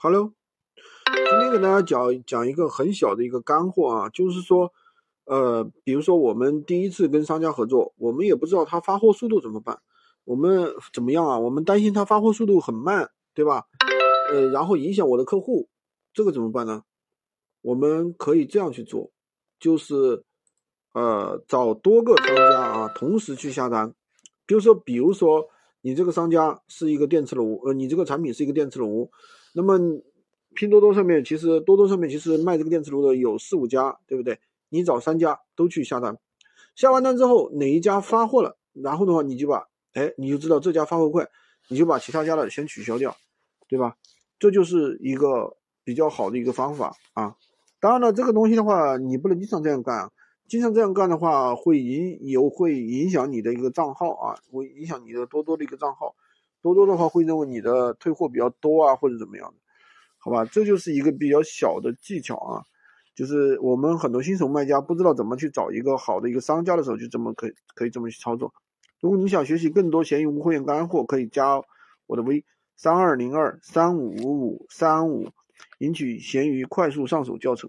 Hello，今天给大家讲讲一个很小的一个干货啊，就是说，呃，比如说我们第一次跟商家合作，我们也不知道他发货速度怎么办，我们怎么样啊？我们担心他发货速度很慢，对吧？呃，然后影响我的客户，这个怎么办呢？我们可以这样去做，就是呃，找多个商家啊，同时去下单，比如说，比如说你这个商家是一个电磁炉，呃，你这个产品是一个电磁炉。那么，拼多多上面其实多多上面其实卖这个电磁炉的有四五家，对不对？你找三家都去下单，下完单之后哪一家发货了，然后的话你就把，哎，你就知道这家发货快，你就把其他家的先取消掉，对吧？这就是一个比较好的一个方法啊。当然了，这个东西的话，你不能经常这样干啊，经常这样干的话，会影有会影响你的一个账号啊，会影响你的多多的一个账号。多多的话会认为你的退货比较多啊，或者怎么样的，好吧？这就是一个比较小的技巧啊，就是我们很多新手卖家不知道怎么去找一个好的一个商家的时候，就这么可以可以这么去操作。如果你想学习更多闲鱼无货源干货，可以加我的微三二零二三五五五三五，领取闲鱼快速上手教程。